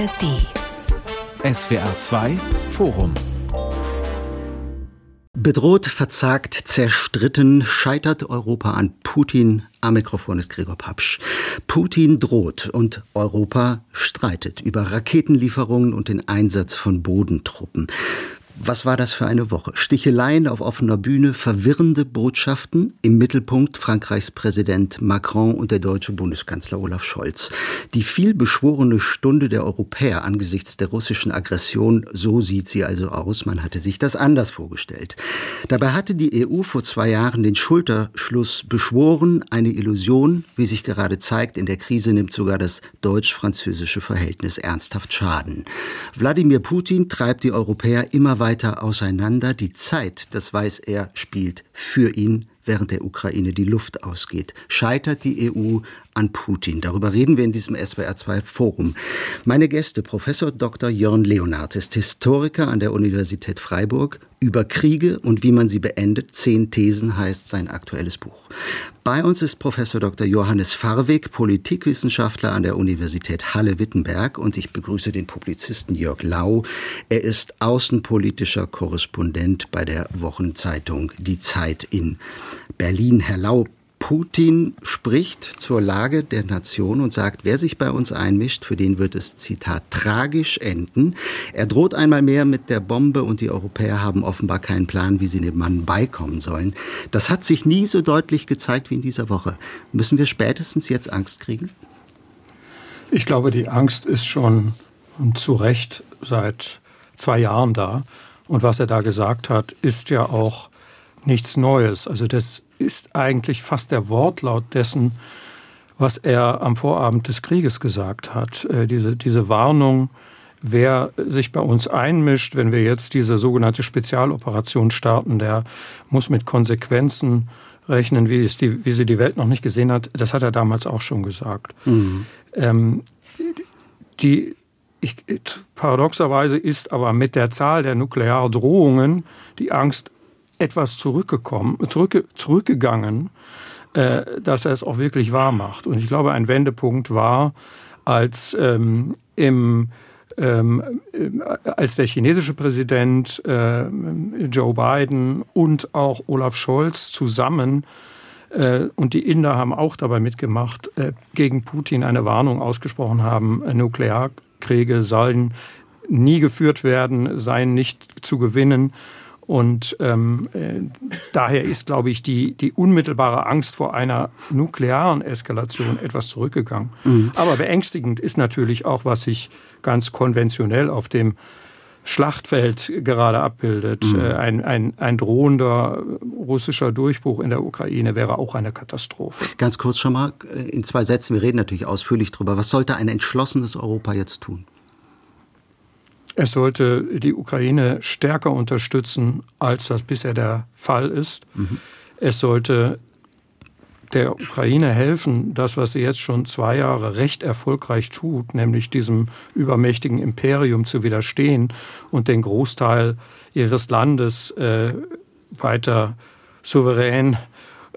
ARD. SWR 2 Forum. Bedroht, verzagt, zerstritten, scheitert Europa an Putin. Am Mikrofon ist Gregor Papsch. Putin droht und Europa streitet über Raketenlieferungen und den Einsatz von Bodentruppen. Was war das für eine Woche? Sticheleien auf offener Bühne, verwirrende Botschaften, im Mittelpunkt Frankreichs Präsident Macron und der deutsche Bundeskanzler Olaf Scholz. Die vielbeschworene Stunde der Europäer angesichts der russischen Aggression, so sieht sie also aus, man hatte sich das anders vorgestellt. Dabei hatte die EU vor zwei Jahren den Schulterschluss beschworen, eine Illusion, wie sich gerade zeigt, in der Krise nimmt sogar das deutsch-französische Verhältnis ernsthaft Schaden. Wladimir Putin treibt die Europäer immer weiter weiter auseinander. Die Zeit, das weiß er, spielt für ihn, während der Ukraine die Luft ausgeht. Scheitert die EU an Putin? Darüber reden wir in diesem SWR2 Forum. Meine Gäste, Professor Dr. Jörn Leonard ist Historiker an der Universität Freiburg, über Kriege und wie man sie beendet. Zehn Thesen heißt sein aktuelles Buch. Bei uns ist Professor Dr. Johannes Farwig, Politikwissenschaftler an der Universität Halle-Wittenberg und ich begrüße den Publizisten Jörg Lau. Er ist außenpolitischer Korrespondent bei der Wochenzeitung Die Zeit in Berlin. Herr Lau, Putin spricht zur Lage der Nation und sagt, wer sich bei uns einmischt, für den wird es, Zitat, tragisch enden. Er droht einmal mehr mit der Bombe und die Europäer haben offenbar keinen Plan, wie sie dem Mann beikommen sollen. Das hat sich nie so deutlich gezeigt wie in dieser Woche. Müssen wir spätestens jetzt Angst kriegen? Ich glaube, die Angst ist schon zu Recht seit zwei Jahren da. Und was er da gesagt hat, ist ja auch nichts Neues. Also das ist eigentlich fast der Wortlaut dessen, was er am Vorabend des Krieges gesagt hat. Äh, diese, diese Warnung, wer sich bei uns einmischt, wenn wir jetzt diese sogenannte Spezialoperation starten, der muss mit Konsequenzen rechnen, wie, die, wie sie die Welt noch nicht gesehen hat. Das hat er damals auch schon gesagt. Mhm. Ähm, die, ich, paradoxerweise ist aber mit der Zahl der Nukleardrohungen die Angst etwas zurückgekommen, zurück, zurückgegangen, äh, dass er es auch wirklich wahr macht. Und ich glaube, ein Wendepunkt war, als ähm, im ähm, als der chinesische Präsident äh, Joe Biden und auch Olaf Scholz zusammen äh, und die Inder haben auch dabei mitgemacht, äh, gegen Putin eine Warnung ausgesprochen haben, Nuklearkriege sollen nie geführt werden, seien nicht zu gewinnen. Und ähm, äh, daher ist, glaube ich, die, die unmittelbare Angst vor einer nuklearen Eskalation etwas zurückgegangen. Mhm. Aber beängstigend ist natürlich auch, was sich ganz konventionell auf dem Schlachtfeld gerade abbildet. Mhm. Äh, ein, ein, ein drohender russischer Durchbruch in der Ukraine wäre auch eine Katastrophe. Ganz kurz schon mal äh, in zwei Sätzen, wir reden natürlich ausführlich drüber. Was sollte ein entschlossenes Europa jetzt tun? Es sollte die Ukraine stärker unterstützen, als das bisher der Fall ist. Mhm. Es sollte der Ukraine helfen, das, was sie jetzt schon zwei Jahre recht erfolgreich tut, nämlich diesem übermächtigen Imperium zu widerstehen und den Großteil ihres Landes äh, weiter souverän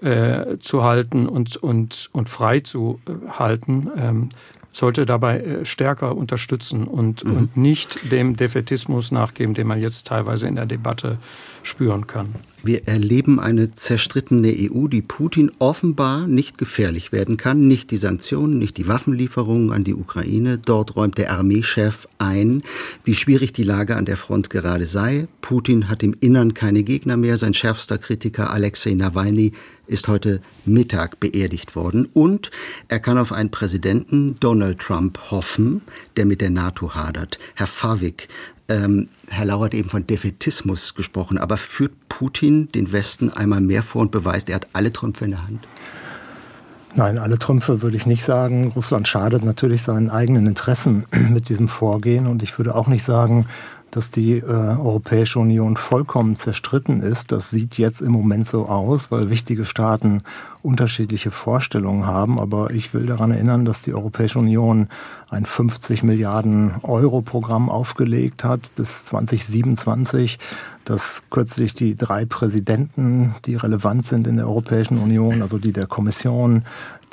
äh, zu halten und, und, und frei zu äh, halten. Ähm, sollte dabei äh, stärker unterstützen und, mhm. und nicht dem Defetismus nachgeben, den man jetzt teilweise in der Debatte spüren kann. Wir erleben eine zerstrittene EU, die Putin offenbar nicht gefährlich werden kann. Nicht die Sanktionen, nicht die Waffenlieferungen an die Ukraine. Dort räumt der Armeechef ein, wie schwierig die Lage an der Front gerade sei. Putin hat im Innern keine Gegner mehr. Sein schärfster Kritiker Alexei Nawalny ist heute Mittag beerdigt worden. Und er kann auf einen Präsidenten Donald Trump hoffen, der mit der NATO hadert. Herr Favik, ähm, Herr Lau hat eben von Defetismus gesprochen, aber führt Putin den Westen einmal mehr vor und beweist, er hat alle Trümpfe in der Hand? Nein, alle Trümpfe würde ich nicht sagen. Russland schadet natürlich seinen eigenen Interessen mit diesem Vorgehen. Und ich würde auch nicht sagen, dass die äh, Europäische Union vollkommen zerstritten ist. Das sieht jetzt im Moment so aus, weil wichtige Staaten unterschiedliche Vorstellungen haben. Aber ich will daran erinnern, dass die Europäische Union ein 50 Milliarden Euro Programm aufgelegt hat bis 2027. dass kürzlich die drei Präsidenten, die relevant sind in der Europäischen Union, also die der Kommission,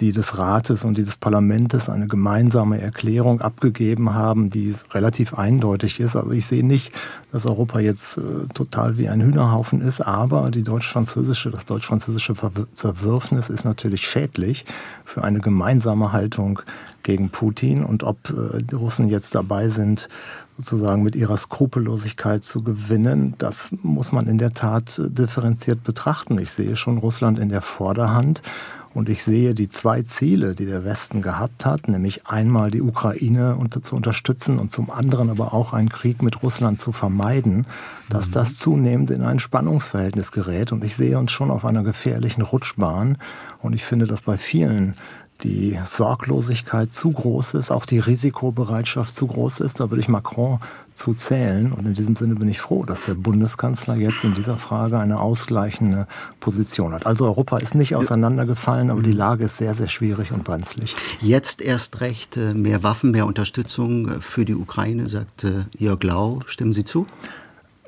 die des Rates und die des Parlaments eine gemeinsame Erklärung abgegeben haben, die relativ eindeutig ist. Also ich sehe nicht, dass Europa jetzt äh, total wie ein Hühnerhaufen ist, aber die deutsch-französische, das deutsch-französische Zerwürfnis ist natürlich schädlich für eine gemeinsame Haltung gegen Putin. Und ob äh, die Russen jetzt dabei sind, sozusagen mit ihrer Skrupellosigkeit zu gewinnen, das muss man in der Tat differenziert betrachten. Ich sehe schon Russland in der Vorderhand. Und ich sehe die zwei Ziele, die der Westen gehabt hat, nämlich einmal die Ukraine unter, zu unterstützen und zum anderen aber auch einen Krieg mit Russland zu vermeiden, dass mhm. das zunehmend in ein Spannungsverhältnis gerät. Und ich sehe uns schon auf einer gefährlichen Rutschbahn. Und ich finde, dass bei vielen die Sorglosigkeit zu groß ist, auch die Risikobereitschaft zu groß ist. Da würde ich Macron zu zählen. Und in diesem Sinne bin ich froh, dass der Bundeskanzler jetzt in dieser Frage eine ausgleichende Position hat. Also Europa ist nicht auseinandergefallen, aber die Lage ist sehr, sehr schwierig und brenzlig. Jetzt erst recht äh, mehr Waffen, mehr Unterstützung äh, für die Ukraine, sagte Jörg Lau. Stimmen Sie zu?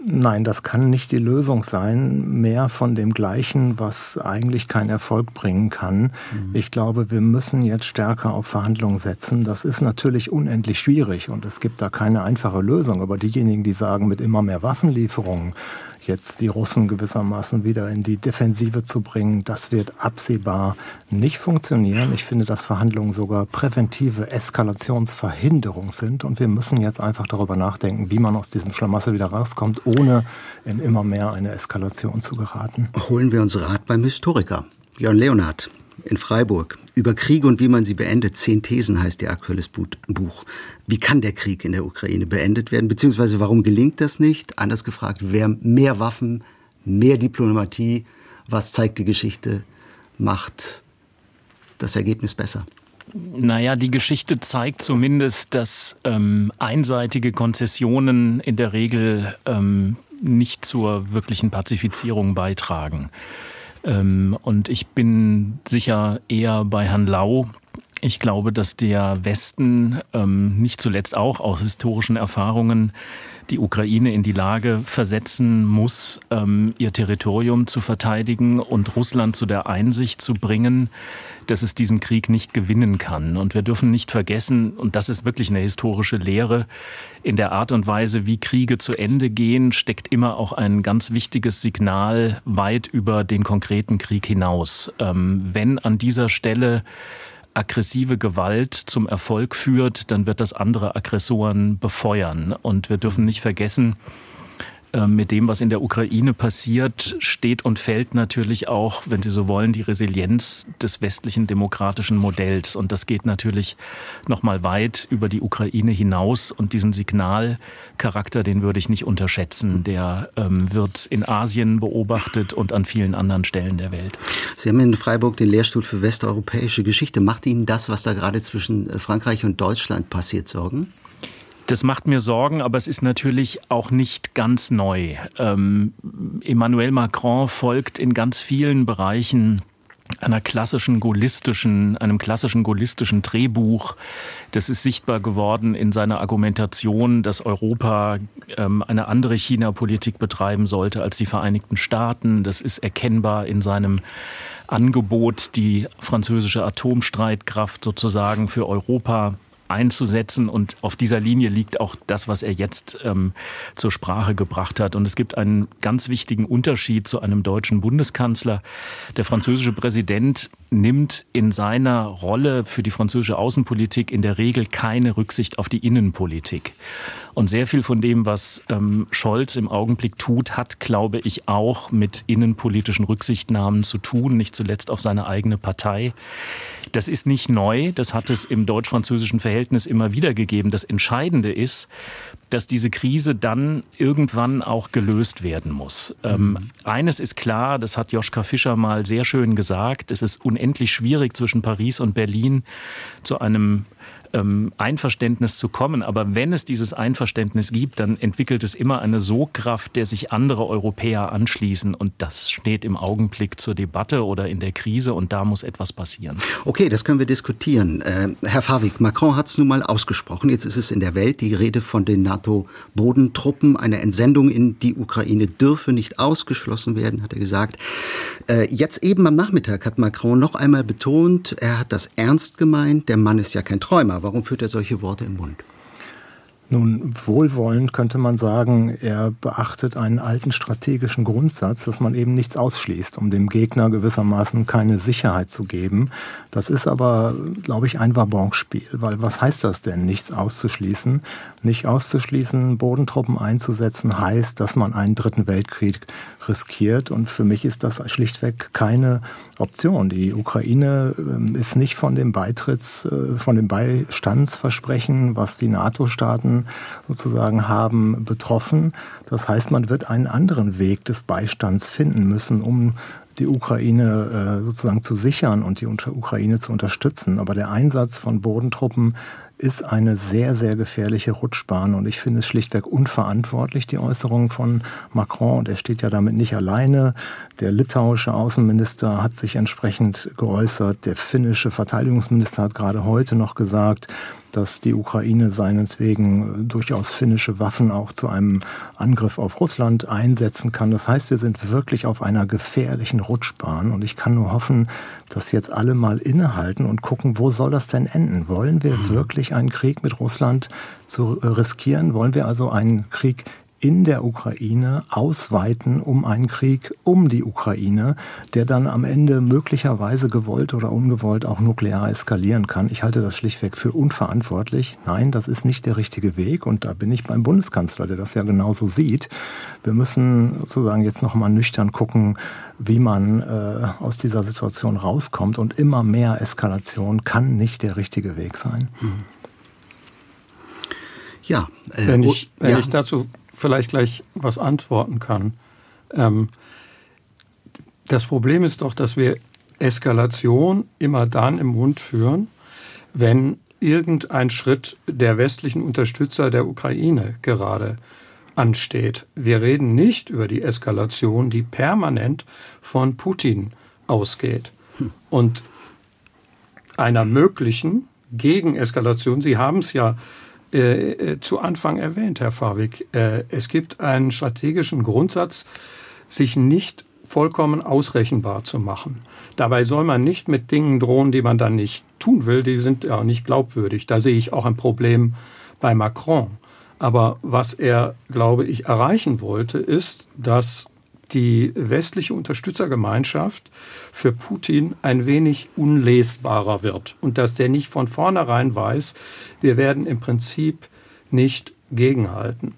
Nein, das kann nicht die Lösung sein. Mehr von dem Gleichen, was eigentlich keinen Erfolg bringen kann. Mhm. Ich glaube, wir müssen jetzt stärker auf Verhandlungen setzen. Das ist natürlich unendlich schwierig und es gibt da keine einfache Lösung. Aber diejenigen, die sagen, mit immer mehr Waffenlieferungen jetzt die Russen gewissermaßen wieder in die Defensive zu bringen, das wird absehbar nicht funktionieren. Ich finde, dass Verhandlungen sogar präventive Eskalationsverhinderung sind und wir müssen jetzt einfach darüber nachdenken, wie man aus diesem Schlamassel wieder rauskommt, ohne in immer mehr eine Eskalation zu geraten. Holen wir uns Rat beim Historiker. Björn Leonhardt in Freiburg. Über Kriege und wie man sie beendet. Zehn Thesen heißt ihr aktuelles Buch. Wie kann der Krieg in der Ukraine beendet werden? Beziehungsweise warum gelingt das nicht? Anders gefragt, wer mehr Waffen, mehr Diplomatie, was zeigt die Geschichte, macht das Ergebnis besser? Naja, die Geschichte zeigt zumindest, dass ähm, einseitige Konzessionen in der Regel ähm, nicht zur wirklichen Pazifizierung beitragen. Ähm, und ich bin sicher eher bei Herrn Lau. Ich glaube, dass der Westen ähm, nicht zuletzt auch aus historischen Erfahrungen die Ukraine in die Lage versetzen muss, ähm, ihr Territorium zu verteidigen und Russland zu der Einsicht zu bringen, dass es diesen Krieg nicht gewinnen kann. Und wir dürfen nicht vergessen, und das ist wirklich eine historische Lehre, in der Art und Weise, wie Kriege zu Ende gehen, steckt immer auch ein ganz wichtiges Signal weit über den konkreten Krieg hinaus. Ähm, wenn an dieser Stelle aggressive Gewalt zum Erfolg führt, dann wird das andere Aggressoren befeuern. Und wir dürfen nicht vergessen, mit dem, was in der Ukraine passiert, steht und fällt natürlich auch, wenn Sie so wollen, die Resilienz des westlichen demokratischen Modells. Und das geht natürlich noch mal weit über die Ukraine hinaus. Und diesen Signalcharakter, den würde ich nicht unterschätzen. Der ähm, wird in Asien beobachtet und an vielen anderen Stellen der Welt. Sie haben in Freiburg den Lehrstuhl für westeuropäische Geschichte. Macht Ihnen das, was da gerade zwischen äh, Frankreich und Deutschland passiert, Sorgen? Das macht mir Sorgen, aber es ist natürlich auch nicht ganz neu. Ähm, Emmanuel Macron folgt in ganz vielen Bereichen einer klassischen gaullistischen, einem klassischen gaullistischen Drehbuch. Das ist sichtbar geworden in seiner Argumentation, dass Europa ähm, eine andere China-Politik betreiben sollte als die Vereinigten Staaten. Das ist erkennbar in seinem Angebot, die französische Atomstreitkraft sozusagen für Europa einzusetzen. Und auf dieser Linie liegt auch das, was er jetzt ähm, zur Sprache gebracht hat. Und es gibt einen ganz wichtigen Unterschied zu einem deutschen Bundeskanzler. Der französische Präsident nimmt in seiner Rolle für die französische Außenpolitik in der Regel keine Rücksicht auf die Innenpolitik. Und sehr viel von dem, was ähm, Scholz im Augenblick tut, hat, glaube ich, auch mit innenpolitischen Rücksichtnahmen zu tun, nicht zuletzt auf seine eigene Partei. Das ist nicht neu, das hat es im deutsch-französischen Verhältnis immer wieder gegeben. Das Entscheidende ist, dass diese Krise dann irgendwann auch gelöst werden muss. Ähm, eines ist klar, das hat Joschka Fischer mal sehr schön gesagt, es ist unendlich schwierig zwischen Paris und Berlin zu einem ähm, Einverständnis zu kommen. Aber wenn es dieses Einverständnis gibt, dann entwickelt es immer eine Sogkraft, der sich andere Europäer anschließen. Und das steht im Augenblick zur Debatte oder in der Krise und da muss etwas passieren. Okay, das können wir diskutieren. Äh, Herr Favik, Macron hat es nun mal ausgesprochen. Jetzt ist es in der Welt die Rede von den NATO-Bodentruppen. Eine Entsendung in die Ukraine dürfe nicht ausgeschlossen werden, hat er gesagt. Äh, jetzt eben am Nachmittag hat Macron noch einmal betont, er hat das ernst gemeint. Der Mann ist ja kein Träumer. Warum führt er solche Worte im Mund? Nun, wohlwollend könnte man sagen, er beachtet einen alten strategischen Grundsatz, dass man eben nichts ausschließt, um dem Gegner gewissermaßen keine Sicherheit zu geben. Das ist aber, glaube ich, ein Wabonspiel, weil was heißt das denn, nichts auszuschließen? Nicht auszuschließen, Bodentruppen einzusetzen, heißt, dass man einen dritten Weltkrieg riskiert. Und für mich ist das schlichtweg keine Option. Die Ukraine ähm, ist nicht von dem Beitritts, äh, von dem Beistandsversprechen, was die NATO-Staaten sozusagen haben, betroffen. Das heißt, man wird einen anderen Weg des Beistands finden müssen, um die Ukraine äh, sozusagen zu sichern und die Ukraine zu unterstützen. Aber der Einsatz von Bodentruppen ist eine sehr, sehr gefährliche Rutschbahn. Und ich finde es schlichtweg unverantwortlich, die Äußerungen von Macron. Und er steht ja damit nicht alleine. Der litauische Außenminister hat sich entsprechend geäußert. Der finnische Verteidigungsminister hat gerade heute noch gesagt, dass die Ukraine seineswegen durchaus finnische Waffen auch zu einem Angriff auf Russland einsetzen kann. Das heißt, wir sind wirklich auf einer gefährlichen Rutschbahn und ich kann nur hoffen, dass jetzt alle mal innehalten und gucken, wo soll das denn enden? Wollen wir wirklich einen Krieg mit Russland zu riskieren? Wollen wir also einen Krieg in der Ukraine ausweiten um einen Krieg um die Ukraine, der dann am Ende möglicherweise gewollt oder ungewollt auch nuklear eskalieren kann. Ich halte das schlichtweg für unverantwortlich. Nein, das ist nicht der richtige Weg und da bin ich beim Bundeskanzler, der das ja genauso sieht. Wir müssen sozusagen jetzt noch mal nüchtern gucken, wie man äh, aus dieser Situation rauskommt und immer mehr Eskalation kann nicht der richtige Weg sein. Ja, äh, wenn ich, wenn ja. ich dazu vielleicht gleich was antworten kann. Ähm, das Problem ist doch, dass wir Eskalation immer dann im Mund führen, wenn irgendein Schritt der westlichen Unterstützer der Ukraine gerade ansteht. Wir reden nicht über die Eskalation, die permanent von Putin ausgeht. Und einer möglichen Gegeneskalation, Sie haben es ja äh, äh, zu Anfang erwähnt, Herr Fabik. Äh, es gibt einen strategischen Grundsatz, sich nicht vollkommen ausrechenbar zu machen. Dabei soll man nicht mit Dingen drohen, die man dann nicht tun will, die sind ja nicht glaubwürdig. Da sehe ich auch ein Problem bei Macron. Aber was er, glaube ich, erreichen wollte, ist, dass die westliche Unterstützergemeinschaft für Putin ein wenig unlesbarer wird und dass der nicht von vornherein weiß, wir werden im Prinzip nicht gegenhalten.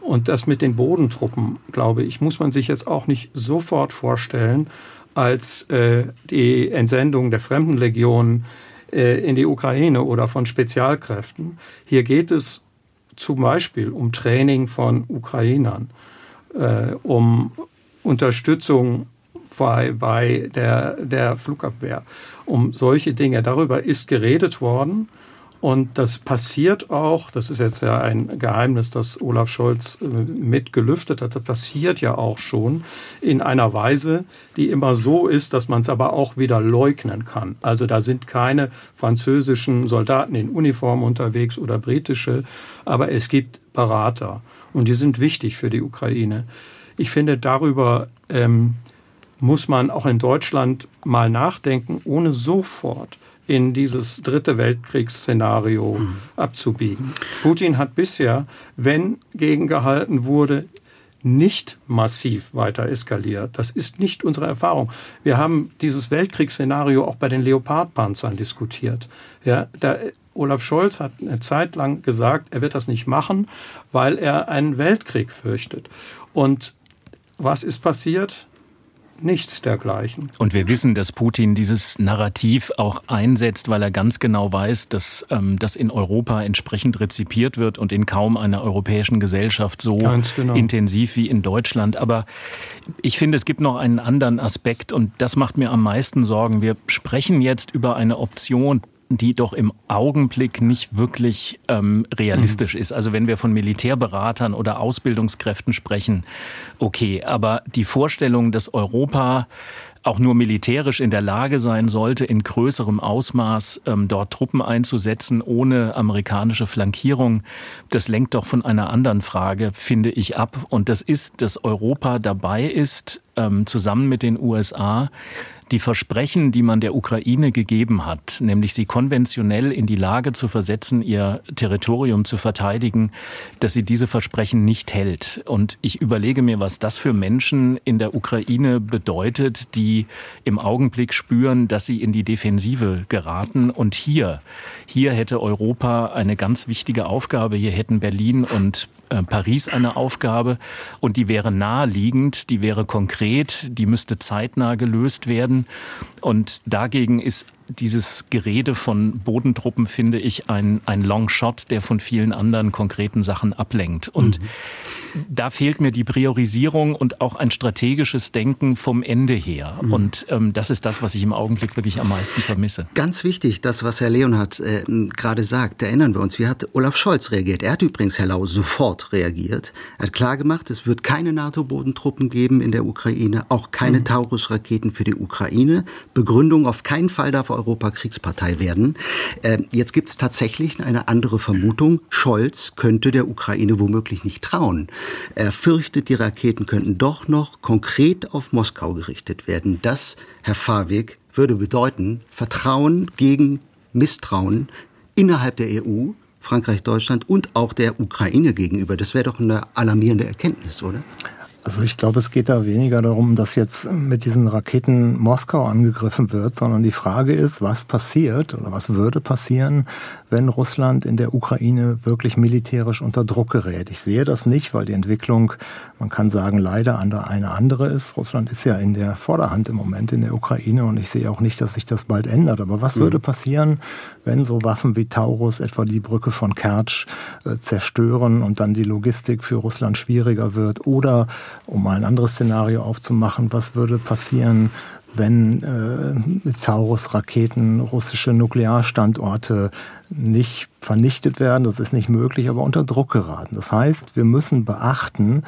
Und das mit den Bodentruppen, glaube ich, muss man sich jetzt auch nicht sofort vorstellen als äh, die Entsendung der Fremdenlegionen äh, in die Ukraine oder von Spezialkräften. Hier geht es zum Beispiel um Training von Ukrainern, äh, um Unterstützung bei, bei der, der Flugabwehr, um solche Dinge. Darüber ist geredet worden. Und das passiert auch, das ist jetzt ja ein Geheimnis, das Olaf Scholz äh, mitgelüftet hat, das passiert ja auch schon in einer Weise, die immer so ist, dass man es aber auch wieder leugnen kann. Also da sind keine französischen Soldaten in Uniform unterwegs oder britische, aber es gibt Berater und die sind wichtig für die Ukraine. Ich finde, darüber ähm, muss man auch in Deutschland mal nachdenken, ohne sofort in dieses dritte Weltkriegsszenario mhm. abzubiegen. Putin hat bisher, wenn gegengehalten wurde, nicht massiv weiter eskaliert. Das ist nicht unsere Erfahrung. Wir haben dieses Weltkriegsszenario auch bei den Leopardpanzern diskutiert. Ja, da, Olaf Scholz hat eine Zeit lang gesagt, er wird das nicht machen, weil er einen Weltkrieg fürchtet. Und was ist passiert? Nichts dergleichen. Und wir wissen, dass Putin dieses Narrativ auch einsetzt, weil er ganz genau weiß, dass ähm, das in Europa entsprechend rezipiert wird und in kaum einer europäischen Gesellschaft so genau. intensiv wie in Deutschland. Aber ich finde, es gibt noch einen anderen Aspekt und das macht mir am meisten Sorgen. Wir sprechen jetzt über eine Option die doch im Augenblick nicht wirklich ähm, realistisch mhm. ist. Also wenn wir von Militärberatern oder Ausbildungskräften sprechen, okay, aber die Vorstellung, dass Europa auch nur militärisch in der Lage sein sollte, in größerem Ausmaß ähm, dort Truppen einzusetzen, ohne amerikanische Flankierung, das lenkt doch von einer anderen Frage, finde ich, ab. Und das ist, dass Europa dabei ist, ähm, zusammen mit den USA die Versprechen, die man der Ukraine gegeben hat, nämlich sie konventionell in die Lage zu versetzen, ihr Territorium zu verteidigen, dass sie diese Versprechen nicht hält. Und ich überlege mir, was das für Menschen in der Ukraine bedeutet, die im Augenblick spüren, dass sie in die Defensive geraten. Und hier, hier hätte Europa eine ganz wichtige Aufgabe. Hier hätten Berlin und äh, Paris eine Aufgabe. Und die wäre naheliegend, die wäre konkret, die müsste zeitnah gelöst werden werden. Und dagegen ist dieses Gerede von Bodentruppen, finde ich, ein, ein Longshot, der von vielen anderen konkreten Sachen ablenkt. Und mhm. Da fehlt mir die Priorisierung und auch ein strategisches Denken vom Ende her. Mhm. Und ähm, das ist das, was ich im Augenblick wirklich am meisten vermisse. Ganz wichtig, das, was Herr Leonhardt äh, gerade sagt, erinnern wir uns, wie hat Olaf Scholz reagiert? Er hat übrigens, Herr Lau, sofort reagiert. Er hat klargemacht, es wird keine NATO-Bodentruppen geben in der Ukraine, auch keine mhm. Taurus-Raketen für die Ukraine. Begründung auf keinen Fall darf Europa Kriegspartei werden. Äh, jetzt gibt es tatsächlich eine andere Vermutung. Scholz könnte der Ukraine womöglich nicht trauen. Er fürchtet, die Raketen könnten doch noch konkret auf Moskau gerichtet werden. Das, Herr Fawig, würde bedeuten Vertrauen gegen Misstrauen innerhalb der EU, Frankreich, Deutschland und auch der Ukraine gegenüber. Das wäre doch eine alarmierende Erkenntnis, oder? Also ich glaube, es geht da weniger darum, dass jetzt mit diesen Raketen Moskau angegriffen wird, sondern die Frage ist, was passiert oder was würde passieren, wenn Russland in der Ukraine wirklich militärisch unter Druck gerät. Ich sehe das nicht, weil die Entwicklung, man kann sagen, leider eine andere ist. Russland ist ja in der Vorderhand im Moment in der Ukraine und ich sehe auch nicht, dass sich das bald ändert. Aber was mhm. würde passieren, wenn so Waffen wie Taurus etwa die Brücke von Kertsch äh, zerstören und dann die Logistik für Russland schwieriger wird oder um mal ein anderes Szenario aufzumachen, was würde passieren, wenn äh, mit Taurus-Raketen russische Nuklearstandorte nicht vernichtet werden, das ist nicht möglich, aber unter Druck geraten. Das heißt, wir müssen beachten,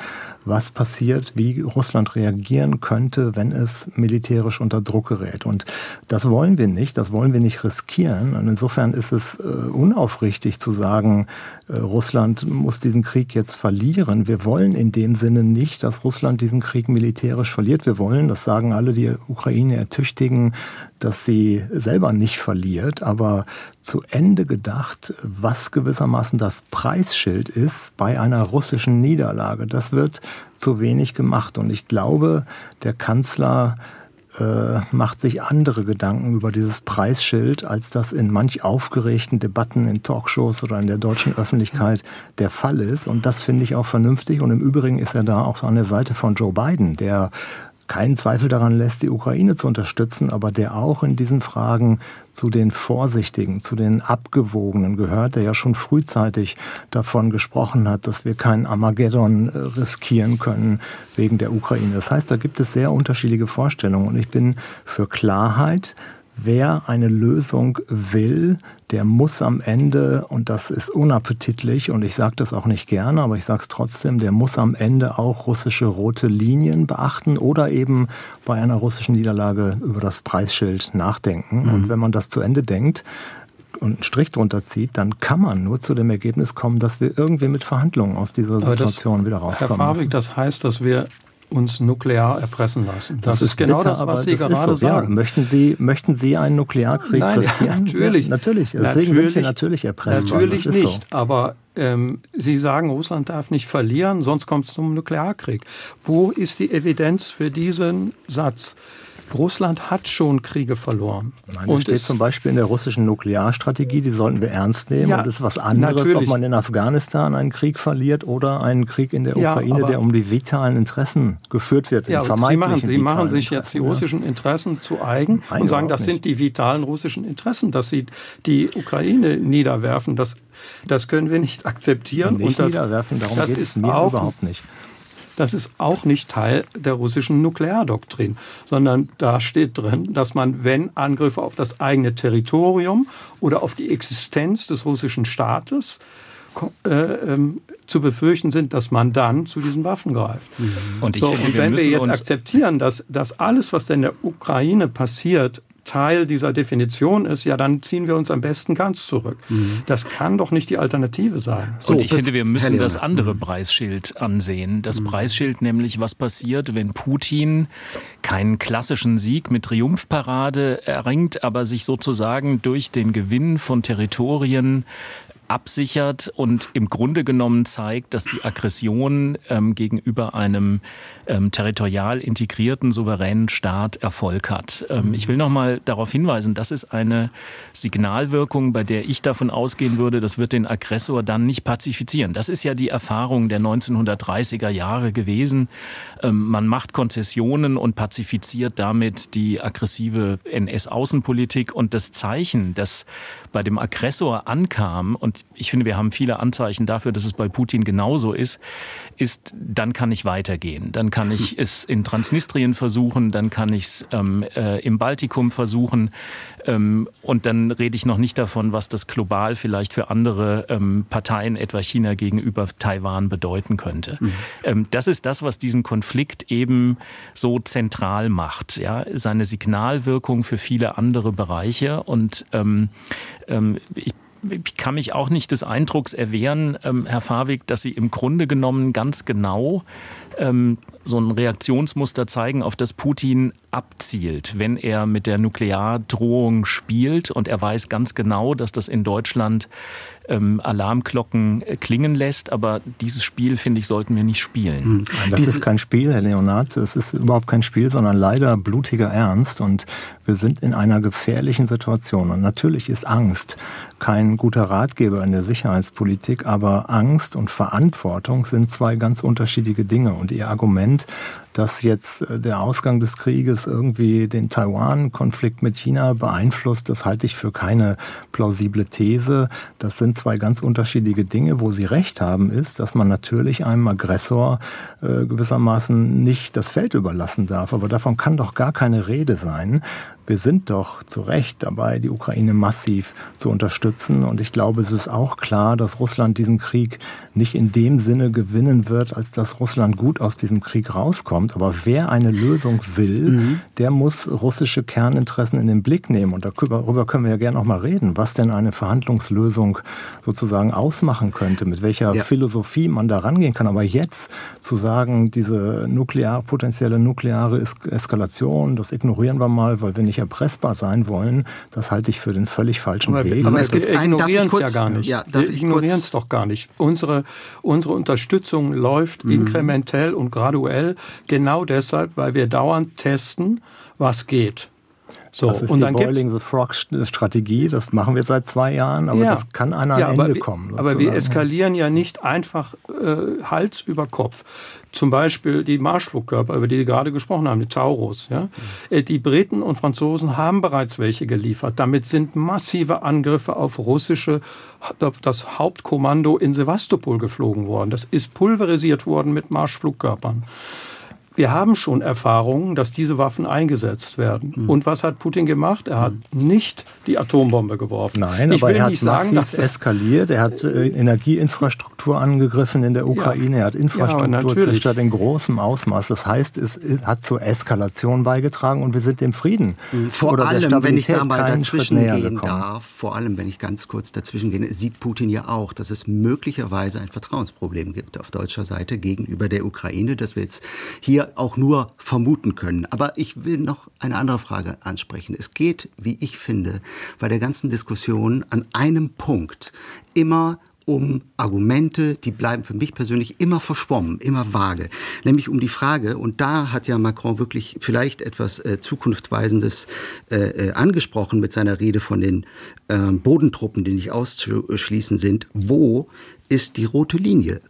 was passiert, wie Russland reagieren könnte, wenn es militärisch unter Druck gerät. Und das wollen wir nicht, das wollen wir nicht riskieren. Und insofern ist es äh, unaufrichtig zu sagen, äh, Russland muss diesen Krieg jetzt verlieren. Wir wollen in dem Sinne nicht, dass Russland diesen Krieg militärisch verliert. Wir wollen, das sagen alle, die Ukraine ertüchtigen, dass sie selber nicht verliert, aber zu Ende gedacht, was gewissermaßen das Preisschild ist bei einer russischen Niederlage. Das wird zu wenig gemacht. Und ich glaube, der Kanzler äh, macht sich andere Gedanken über dieses Preisschild, als das in manch aufgeregten Debatten in Talkshows oder in der deutschen Öffentlichkeit der Fall ist. Und das finde ich auch vernünftig. Und im Übrigen ist er da auch an der Seite von Joe Biden, der keinen Zweifel daran lässt, die Ukraine zu unterstützen, aber der auch in diesen Fragen zu den Vorsichtigen, zu den Abgewogenen gehört, der ja schon frühzeitig davon gesprochen hat, dass wir keinen Armageddon äh, riskieren können wegen der Ukraine. Das heißt, da gibt es sehr unterschiedliche Vorstellungen und ich bin für Klarheit, wer eine Lösung will, der muss am Ende, und das ist unappetitlich, und ich sage das auch nicht gerne, aber ich sage es trotzdem, der muss am Ende auch russische rote Linien beachten oder eben bei einer russischen Niederlage über das Preisschild nachdenken. Mhm. Und wenn man das zu Ende denkt, und einen Strich drunter zieht, dann kann man nur zu dem Ergebnis kommen, dass wir irgendwie mit Verhandlungen aus dieser Situation das, wieder rauskommen. Herr Fabik, das heißt, dass wir uns nuklear erpressen lassen. Das, das ist, ist genau bitter, das, was Sie gerade so, sagen. Ja. Möchten, Sie, möchten Sie einen Nuklearkrieg Nein, riskieren? natürlich. Ja, natürlich. Deswegen natürlich, sind wir natürlich erpressen. Natürlich nicht. So. Aber ähm, Sie sagen, Russland darf nicht verlieren, sonst kommt es zum Nuklearkrieg. Wo ist die Evidenz für diesen Satz? Russland hat schon Kriege verloren. Nein, und steht zum Beispiel in der russischen Nuklearstrategie, die sollten wir ernst nehmen. Ja, und es ist was anderes, natürlich. ob man in Afghanistan einen Krieg verliert oder einen Krieg in der Ukraine, ja, der um die vitalen Interessen geführt wird. Ja, Sie machen, Sie machen sich jetzt die russischen Interessen zu eigen Nein, und sagen, das nicht. sind die vitalen russischen Interessen, dass Sie die Ukraine niederwerfen. Das, das können wir nicht aktivieren. Nicht und das, niederwerfen, darum geht es mir überhaupt nicht. Das ist auch nicht Teil der russischen Nukleardoktrin, sondern da steht drin, dass man, wenn Angriffe auf das eigene Territorium oder auf die Existenz des russischen Staates äh, ähm, zu befürchten sind, dass man dann zu diesen Waffen greift. Mhm. Und, ich so, finde, und wenn wir, wir jetzt akzeptieren, dass, dass alles, was in der Ukraine passiert, Teil dieser Definition ist, ja, dann ziehen wir uns am besten ganz zurück. Mhm. Das kann doch nicht die Alternative sein. So, und ich finde, wir müssen das andere mhm. Preisschild ansehen. Das mhm. Preisschild nämlich, was passiert, wenn Putin keinen klassischen Sieg mit Triumphparade erringt, aber sich sozusagen durch den Gewinn von Territorien absichert und im Grunde genommen zeigt, dass die Aggression ähm, gegenüber einem ähm, territorial integrierten, souveränen Staat Erfolg hat. Ähm, ich will noch mal darauf hinweisen, das ist eine Signalwirkung, bei der ich davon ausgehen würde, das wird den Aggressor dann nicht pazifizieren. Das ist ja die Erfahrung der 1930er Jahre gewesen. Ähm, man macht Konzessionen und pazifiziert damit die aggressive NS-Außenpolitik und das Zeichen, das bei dem Aggressor ankam, und ich finde, wir haben viele Anzeichen dafür, dass es bei Putin genauso ist, ist, dann kann ich weitergehen. Dann kann ich es in Transnistrien versuchen, dann kann ich es ähm, äh, im Baltikum versuchen. Ähm, und dann rede ich noch nicht davon, was das global vielleicht für andere ähm, Parteien, etwa China gegenüber Taiwan, bedeuten könnte. Mhm. Ähm, das ist das, was diesen Konflikt eben so zentral macht. Ja? Seine Signalwirkung für viele andere Bereiche. Und ähm, ähm, ich ich kann mich auch nicht des Eindrucks erwehren, ähm, Herr Fawig, dass Sie im Grunde genommen ganz genau ähm, so ein Reaktionsmuster zeigen, auf das Putin abzielt, wenn er mit der Nukleardrohung spielt und er weiß ganz genau, dass das in Deutschland ähm, Alarmglocken äh, klingen lässt. Aber dieses Spiel, finde ich, sollten wir nicht spielen. Hm. Das ist kein Spiel, Herr Leonard. Es ist überhaupt kein Spiel, sondern leider blutiger Ernst. Und wir sind in einer gefährlichen Situation. Und natürlich ist Angst kein guter Ratgeber in der Sicherheitspolitik, aber Angst und Verantwortung sind zwei ganz unterschiedliche Dinge. Und Ihr Argument, dass jetzt äh, der Ausgang des Krieges irgendwie den Taiwan-Konflikt mit China beeinflusst, das halte ich für keine plausible These. Das sind zwei ganz unterschiedliche Dinge. Wo Sie recht haben, ist, dass man natürlich einem Aggressor äh, gewissermaßen nicht das Feld überlassen darf. Aber davon kann doch gar keine Rede sein. Wir sind doch zu Recht dabei, die Ukraine massiv zu unterstützen. Und ich glaube, es ist auch klar, dass Russland diesen Krieg nicht in dem Sinne gewinnen wird, als dass Russland gut aus diesem Krieg rauskommt. Aber wer eine Lösung will, mhm. der muss russische Kerninteressen in den Blick nehmen. Und darüber können wir ja gerne noch mal reden, was denn eine Verhandlungslösung sozusagen ausmachen könnte, mit welcher ja. Philosophie man da rangehen kann. Aber jetzt zu sagen, diese nuklear, potenzielle nukleare Eskalation, das ignorieren wir mal, weil wir nicht erpressbar sein wollen, das halte ich für den völlig falschen aber, Weg. Aber es gibt wir ignorieren es ja gar nicht. Ja, wir ignorieren es doch gar nicht. Unsere, unsere Unterstützung läuft mhm. inkrementell und graduell genau deshalb, weil wir dauernd testen, was geht. So, das ist und die Boiling the Frog Strategie, das machen wir seit zwei Jahren, aber ja, das kann an ein ja, Ende wir, kommen. Sozusagen. Aber wir eskalieren ja nicht einfach äh, Hals über Kopf. Zum Beispiel die Marschflugkörper, über die Sie gerade gesprochen haben, die Taurus. Ja? Mhm. Die Briten und Franzosen haben bereits welche geliefert. Damit sind massive Angriffe auf russische, auf das Hauptkommando in Sevastopol geflogen worden. Das ist pulverisiert worden mit Marschflugkörpern wir haben schon Erfahrungen, dass diese Waffen eingesetzt werden. Mhm. Und was hat Putin gemacht? Er hat mhm. nicht die Atombombe geworfen. Nein, ich aber will er hat nicht sagen, dass eskaliert. Er hat äh, Energieinfrastruktur angegriffen in der Ukraine. Ja. Er hat Infrastruktur ja, zerstört in großem Ausmaß. Das heißt, es hat zur Eskalation beigetragen und wir sind dem Frieden. Mhm. Vor oder allem, wenn ich da mal dazwischen gehen gekommen. darf, vor allem, wenn ich ganz kurz dazwischen gehe, sieht Putin ja auch, dass es möglicherweise ein Vertrauensproblem gibt auf deutscher Seite gegenüber der Ukraine, das wir jetzt hier auch nur vermuten können. Aber ich will noch eine andere Frage ansprechen. Es geht, wie ich finde, bei der ganzen Diskussion an einem Punkt immer um Argumente, die bleiben für mich persönlich immer verschwommen, immer vage. Nämlich um die Frage, und da hat ja Macron wirklich vielleicht etwas äh, Zukunftsweisendes äh, äh angesprochen mit seiner Rede von den äh, Bodentruppen, die nicht auszuschließen sind, wo ist die rote Linie?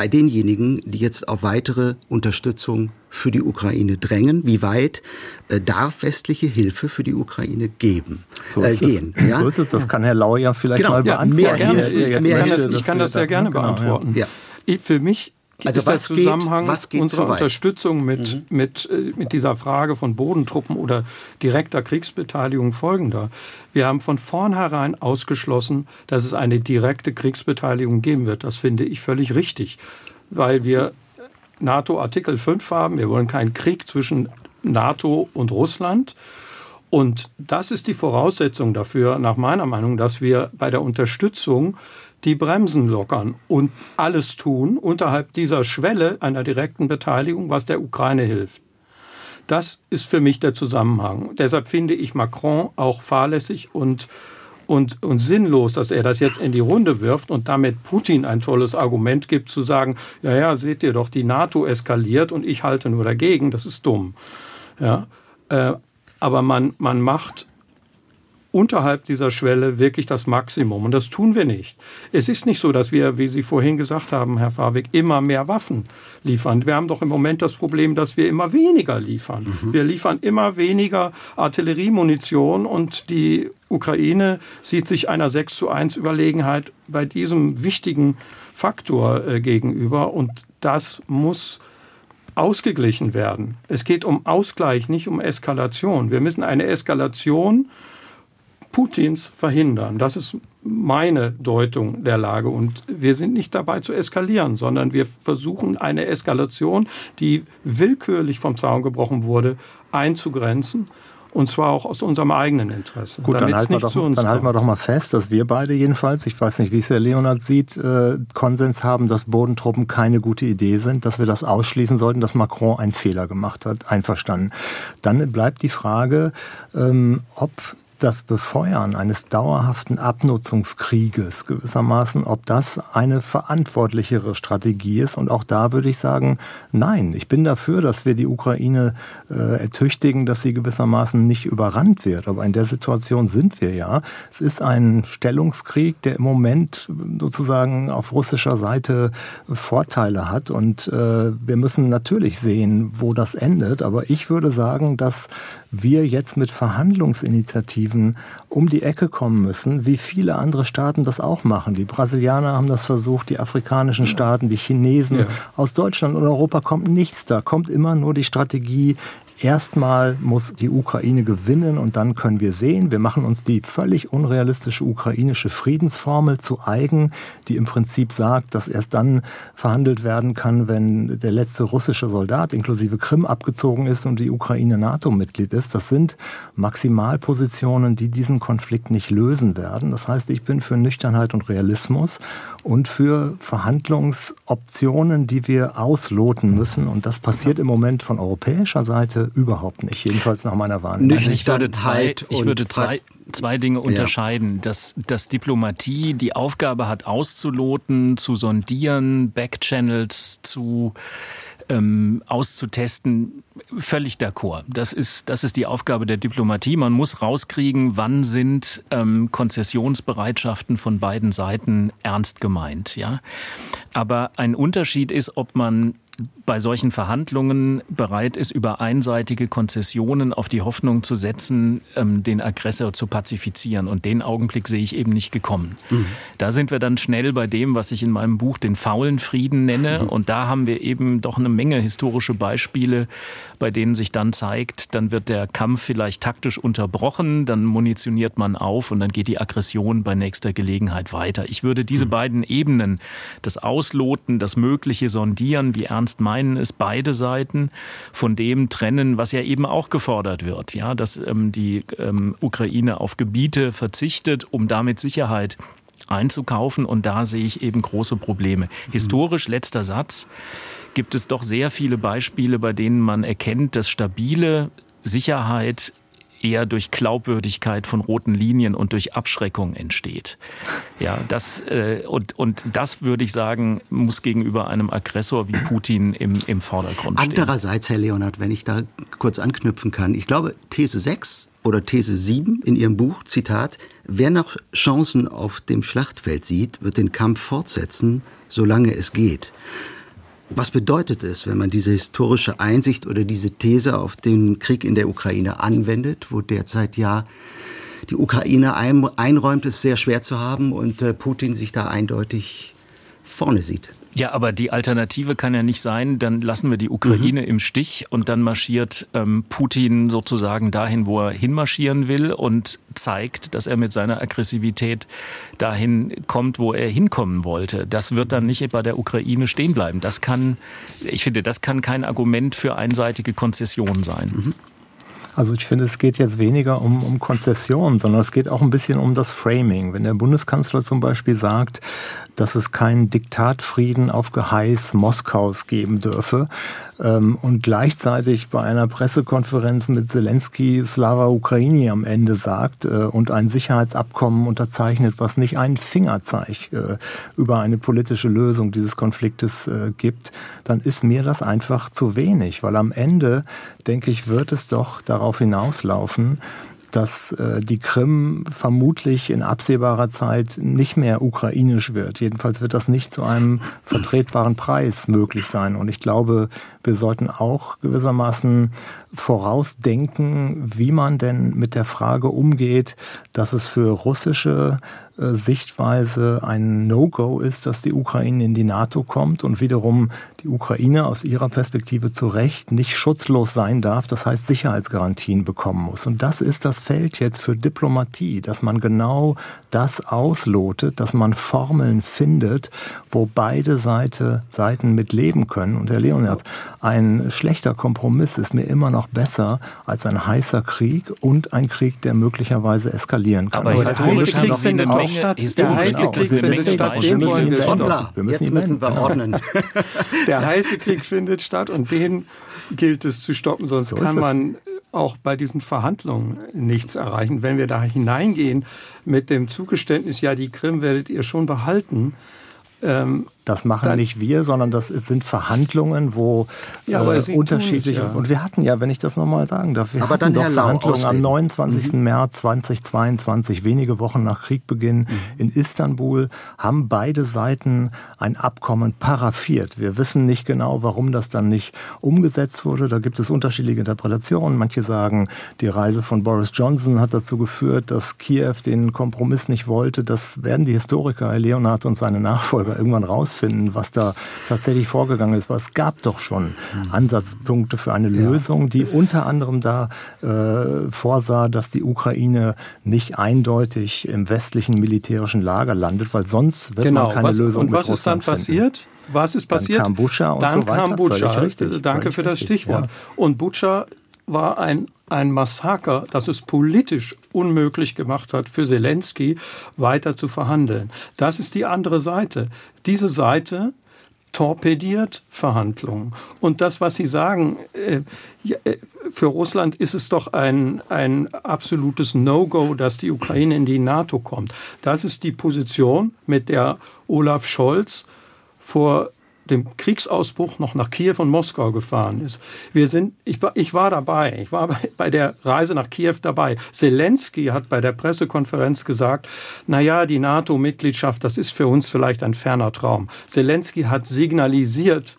Bei denjenigen, die jetzt auf weitere Unterstützung für die Ukraine drängen. Wie weit äh, darf westliche Hilfe für die Ukraine geben, so äh, gehen? Es, ja? So ist es. Das kann Herr Lau ja vielleicht genau. mal beantworten. Ja, mehr, mehr, ich, kann das, ich kann das sehr gerne genau, beantworten. Ja. Ich, für mich also ist der Zusammenhang geht, unserer so Unterstützung mit, mhm. mit, äh, mit dieser Frage von Bodentruppen oder direkter Kriegsbeteiligung folgender. Wir haben von vornherein ausgeschlossen, dass es eine direkte Kriegsbeteiligung geben wird. Das finde ich völlig richtig, weil wir NATO Artikel 5 haben. Wir wollen keinen Krieg zwischen NATO und Russland. Und das ist die Voraussetzung dafür, nach meiner Meinung, dass wir bei der Unterstützung die Bremsen lockern und alles tun unterhalb dieser Schwelle einer direkten Beteiligung, was der Ukraine hilft. Das ist für mich der Zusammenhang. Deshalb finde ich Macron auch fahrlässig und, und, und sinnlos, dass er das jetzt in die Runde wirft und damit Putin ein tolles Argument gibt, zu sagen, ja, ja, seht ihr doch, die NATO eskaliert und ich halte nur dagegen, das ist dumm. Ja, äh, aber man, man macht unterhalb dieser Schwelle wirklich das Maximum. Und das tun wir nicht. Es ist nicht so, dass wir, wie Sie vorhin gesagt haben, Herr Fawig, immer mehr Waffen liefern. Wir haben doch im Moment das Problem, dass wir immer weniger liefern. Mhm. Wir liefern immer weniger Artilleriemunition und die Ukraine sieht sich einer 6 zu 1 Überlegenheit bei diesem wichtigen Faktor äh, gegenüber. Und das muss ausgeglichen werden. Es geht um Ausgleich, nicht um Eskalation. Wir müssen eine Eskalation Putins verhindern. Das ist meine Deutung der Lage. Und wir sind nicht dabei zu eskalieren, sondern wir versuchen eine Eskalation, die willkürlich vom Zaun gebrochen wurde, einzugrenzen und zwar auch aus unserem eigenen Interesse. Gut, dann, halten wir, doch, dann halten wir doch mal fest, dass wir beide jedenfalls, ich weiß nicht, wie es der Leonard sieht, äh, Konsens haben, dass Bodentruppen keine gute Idee sind, dass wir das ausschließen sollten, dass Macron einen Fehler gemacht hat. Einverstanden. Dann bleibt die Frage, ähm, ob das Befeuern eines dauerhaften Abnutzungskrieges gewissermaßen, ob das eine verantwortlichere Strategie ist. Und auch da würde ich sagen, nein, ich bin dafür, dass wir die Ukraine äh, ertüchtigen, dass sie gewissermaßen nicht überrannt wird. Aber in der Situation sind wir ja. Es ist ein Stellungskrieg, der im Moment sozusagen auf russischer Seite Vorteile hat. Und äh, wir müssen natürlich sehen, wo das endet. Aber ich würde sagen, dass wir jetzt mit Verhandlungsinitiativen um die Ecke kommen müssen, wie viele andere Staaten das auch machen. Die Brasilianer haben das versucht, die afrikanischen Staaten, die Chinesen. Ja. Aus Deutschland und Europa kommt nichts da, kommt immer nur die Strategie, Erstmal muss die Ukraine gewinnen und dann können wir sehen, wir machen uns die völlig unrealistische ukrainische Friedensformel zu eigen, die im Prinzip sagt, dass erst dann verhandelt werden kann, wenn der letzte russische Soldat inklusive Krim abgezogen ist und die Ukraine NATO-Mitglied ist. Das sind Maximalpositionen, die diesen Konflikt nicht lösen werden. Das heißt, ich bin für Nüchternheit und Realismus und für Verhandlungsoptionen, die wir ausloten müssen. Und das passiert im Moment von europäischer Seite überhaupt nicht, jedenfalls nach meiner Wahrnehmung. Also ich würde zwei, ich würde zwei, zwei Dinge unterscheiden. Ja. Dass, dass Diplomatie die Aufgabe hat, auszuloten, zu sondieren, Backchannels zu ähm, auszutesten, völlig d'accord. Das ist, das ist die Aufgabe der Diplomatie. Man muss rauskriegen, wann sind ähm, Konzessionsbereitschaften von beiden Seiten ernst gemeint. Ja? Aber ein Unterschied ist, ob man bei solchen Verhandlungen bereit ist, über einseitige Konzessionen auf die Hoffnung zu setzen, ähm, den Aggressor zu pazifizieren. Und den Augenblick sehe ich eben nicht gekommen. Mhm. Da sind wir dann schnell bei dem, was ich in meinem Buch den faulen Frieden nenne. Mhm. Und da haben wir eben doch eine Menge historische Beispiele, bei denen sich dann zeigt, dann wird der Kampf vielleicht taktisch unterbrochen, dann munitioniert man auf und dann geht die Aggression bei nächster Gelegenheit weiter. Ich würde diese mhm. beiden Ebenen, das Ausloten, das mögliche Sondieren, wie ernst ernst meinen es beide Seiten von dem trennen, was ja eben auch gefordert wird, ja, dass ähm, die ähm, Ukraine auf Gebiete verzichtet, um damit Sicherheit einzukaufen. Und da sehe ich eben große Probleme. Historisch, letzter Satz, gibt es doch sehr viele Beispiele, bei denen man erkennt, dass stabile Sicherheit eher durch Glaubwürdigkeit von roten Linien und durch Abschreckung entsteht. Ja, das äh, und und das würde ich sagen muss gegenüber einem Aggressor wie Putin im im Vordergrund stehen. Andererseits, Herr Leonard, wenn ich da kurz anknüpfen kann, ich glaube These 6 oder These 7 in Ihrem Buch, Zitat, wer noch Chancen auf dem Schlachtfeld sieht, wird den Kampf fortsetzen, solange es geht. Was bedeutet es, wenn man diese historische Einsicht oder diese These auf den Krieg in der Ukraine anwendet, wo derzeit ja die Ukraine einräumt, es sehr schwer zu haben und äh, Putin sich da eindeutig vorne sieht? Ja, aber die Alternative kann ja nicht sein, dann lassen wir die Ukraine mhm. im Stich und dann marschiert ähm, Putin sozusagen dahin, wo er hinmarschieren will und zeigt, dass er mit seiner Aggressivität dahin kommt, wo er hinkommen wollte. Das wird dann nicht bei der Ukraine stehen bleiben. Das kann, ich finde, das kann kein Argument für einseitige Konzessionen sein. Mhm. Also ich finde, es geht jetzt weniger um, um Konzessionen, sondern es geht auch ein bisschen um das Framing. Wenn der Bundeskanzler zum Beispiel sagt, dass es keinen Diktatfrieden auf Geheiß Moskaus geben dürfe, ähm, und gleichzeitig bei einer Pressekonferenz mit Zelensky Slava Ukraini am Ende sagt äh, und ein Sicherheitsabkommen unterzeichnet, was nicht einen Fingerzeig äh, über eine politische Lösung dieses Konfliktes äh, gibt, dann ist mir das einfach zu wenig, weil am Ende, denke ich, wird es doch darauf hinauslaufen, dass äh, die Krim vermutlich in absehbarer Zeit nicht mehr ukrainisch wird. Jedenfalls wird das nicht zu einem vertretbaren Preis möglich sein. Und ich glaube, wir sollten auch gewissermaßen vorausdenken, wie man denn mit der Frage umgeht, dass es für russische äh, Sichtweise ein No-Go ist, dass die Ukraine in die NATO kommt und wiederum die Ukraine aus ihrer Perspektive zu Recht nicht schutzlos sein darf, das heißt Sicherheitsgarantien bekommen muss. Und das ist das Feld jetzt für Diplomatie, dass man genau das auslotet, dass man Formeln findet, wo beide Seite, Seiten mit leben können. Und Herr Leonard, ein schlechter Kompromiss ist mir immer noch besser als ein heißer Krieg und ein Krieg, der möglicherweise eskalieren kann. Aber das heißt, heiße Krieg findet auch statt. Der heiße Krieg findet statt. Den wollen wir stoppen. Jetzt müssen wir ordnen. Der heiße Krieg findet statt und den gilt es zu stoppen, sonst so kann man auch bei diesen Verhandlungen nichts erreichen. Wenn wir da hineingehen mit dem Zugeständnis, ja, die Krim werdet ihr schon behalten, ähm, das machen dann, nicht wir, sondern das sind Verhandlungen, wo ja, äh, unterschiedliche. Ja. Und wir hatten ja, wenn ich das nochmal sagen darf, wir aber hatten doch Verhandlungen am 29. Mhm. März 2022, wenige Wochen nach Kriegbeginn mhm. in Istanbul, haben beide Seiten ein Abkommen paraffiert. Wir wissen nicht genau, warum das dann nicht umgesetzt wurde. Da gibt es unterschiedliche Interpretationen. Manche sagen, die Reise von Boris Johnson hat dazu geführt, dass Kiew den Kompromiss nicht wollte. Das werden die Historiker, Leonhard und seine Nachfolger, irgendwann rausfinden rausfinden, was da tatsächlich vorgegangen ist. Weil es gab doch schon Ansatzpunkte für eine Lösung, die unter anderem da äh, vorsah, dass die Ukraine nicht eindeutig im westlichen militärischen Lager landet, weil sonst wird genau. man keine was, Lösung Und was ist dann passiert? Finden. Was ist passiert? Dann kam Butscha und dann so weiter. Kam Butscha. Richtig, Danke für das richtig, Stichwort. Ja. Und Butscha war ein, ein Massaker, das es politisch unmöglich gemacht hat, für Zelensky weiter zu verhandeln. Das ist die andere Seite. Diese Seite torpediert Verhandlungen. Und das, was Sie sagen, äh, äh, für Russland ist es doch ein, ein absolutes No-Go, dass die Ukraine in die NATO kommt. Das ist die Position, mit der Olaf Scholz vor dem Kriegsausbruch noch nach Kiew und Moskau gefahren ist. Wir sind, ich, war, ich war dabei, ich war bei, bei der Reise nach Kiew dabei. Zelensky hat bei der Pressekonferenz gesagt, na ja, die NATO-Mitgliedschaft, das ist für uns vielleicht ein ferner Traum. Zelensky hat signalisiert,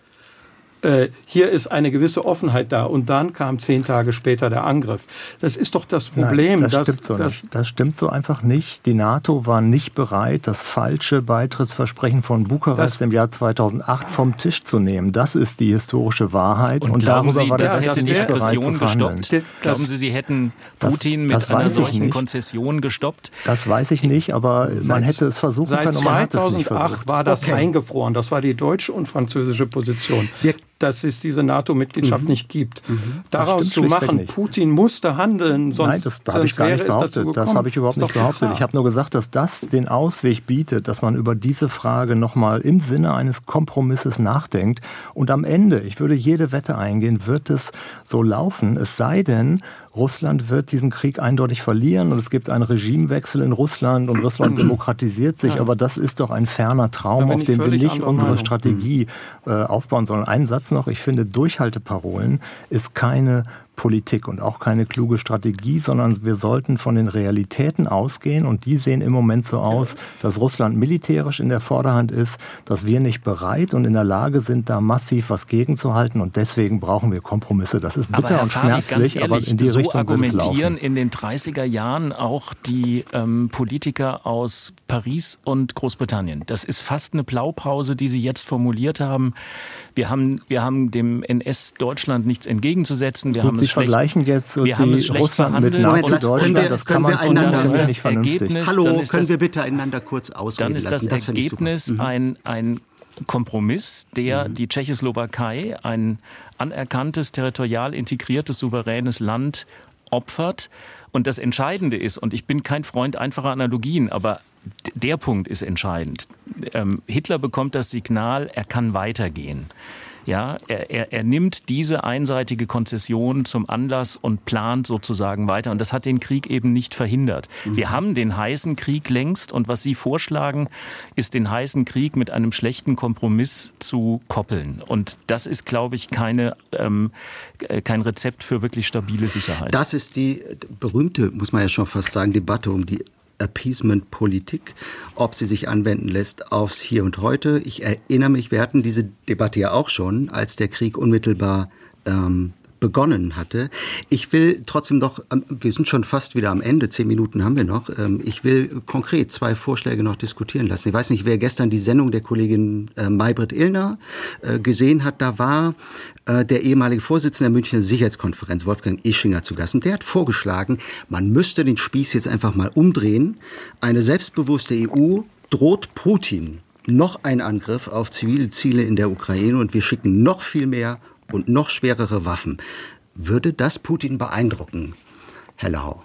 äh, hier ist eine gewisse Offenheit da. Und dann kam zehn Tage später der Angriff. Das ist doch das Problem. Nein, das, dass, stimmt so dass, das stimmt so einfach nicht. Die NATO war nicht bereit, das falsche Beitrittsversprechen von Bukarest im Jahr 2008 vom Tisch zu nehmen. Das ist die historische Wahrheit. Und, und darüber Sie, war der Westen nicht bereit zu verhandeln. Glauben Sie, Sie hätten Putin das, das mit einer solchen Konzession gestoppt? Das weiß ich nicht, aber seit, man hätte es versuchen können. Seit 2008 war das okay. eingefroren. Das war die deutsche und französische Position. Wir dass es diese NATO-Mitgliedschaft mhm. nicht gibt. Mhm. Daraus zu machen, Putin musste handeln, sonst, Nein, das habe ich gar nicht behauptet. Das habe ich überhaupt nicht behauptet. Ich habe nur gesagt, dass das den Ausweg bietet, dass man über diese Frage nochmal im Sinne eines Kompromisses nachdenkt. Und am Ende, ich würde jede Wette eingehen, wird es so laufen, es sei denn, Russland wird diesen Krieg eindeutig verlieren und es gibt einen Regimewechsel in Russland und Russland demokratisiert sich. Ja. Aber das ist doch ein ferner Traum, auf dem wir nicht unsere Meinung. Strategie äh, aufbauen sollen. Ein Satz noch, ich finde, Durchhalteparolen ist keine Politik und auch keine kluge Strategie, sondern wir sollten von den Realitäten ausgehen und die sehen im Moment so aus, dass Russland militärisch in der Vorderhand ist, dass wir nicht bereit und in der Lage sind, da massiv was gegenzuhalten und deswegen brauchen wir Kompromisse. Das ist bitter aber und schmerzlich, ehrlich, aber in die so Richtung argumentieren in den 30er Jahren auch die ähm, Politiker aus Paris und Großbritannien. Das ist fast eine Blaupause, die Sie jetzt formuliert haben. Wir haben, wir haben dem NS-Deutschland nichts entgegenzusetzen. Wir Gut, haben Sie es schlecht, vergleichen jetzt wir haben es schlecht Russland mit verhandelt Nazi-Deutschland, das kann man der dann ist das nicht vernünftig. Ergebnis, Hallo, können das, wir bitte einander kurz ausreden dann ist das super. Ergebnis Mhm. ein, ein Kompromiss, der die Tschechoslowakei, ein anerkanntes, territorial integriertes, souveränes Land, opfert. Und das Entscheidende ist, und ich bin kein Freund einfacher Analogien, aber der Punkt ist entscheidend. Ähm, Hitler bekommt das Signal, er kann weitergehen. Ja, er, er, er nimmt diese einseitige Konzession zum Anlass und plant sozusagen weiter. Und das hat den Krieg eben nicht verhindert. Wir haben den heißen Krieg längst und was Sie vorschlagen, ist den heißen Krieg mit einem schlechten Kompromiss zu koppeln. Und das ist, glaube ich, keine, ähm, äh, kein Rezept für wirklich stabile Sicherheit. Das ist die berühmte, muss man ja schon fast sagen, Debatte um die Appeasement-Politik, ob sie sich anwenden lässt aufs Hier und Heute. Ich erinnere mich, wir hatten diese Debatte ja auch schon, als der Krieg unmittelbar ähm, begonnen hatte. Ich will trotzdem doch, ähm, wir sind schon fast wieder am Ende, zehn Minuten haben wir noch. Ähm, Ich will konkret zwei Vorschläge noch diskutieren lassen. Ich weiß nicht, wer gestern die Sendung der Kollegin äh, Maybrit Illner äh, gesehen hat. Da war äh, der ehemalige Vorsitzende der Münchner Sicherheitskonferenz, Wolfgang Ischinger, zu Gast. Und der hat vorgeschlagen, man müsste den Spieß jetzt einfach mal umdrehen. Eine selbstbewusste EU droht Putin noch einen Angriff auf zivile Ziele in der Ukraine und wir schicken noch viel mehr und noch schwerere Waffen. Würde das Putin beeindrucken, Herr Lau?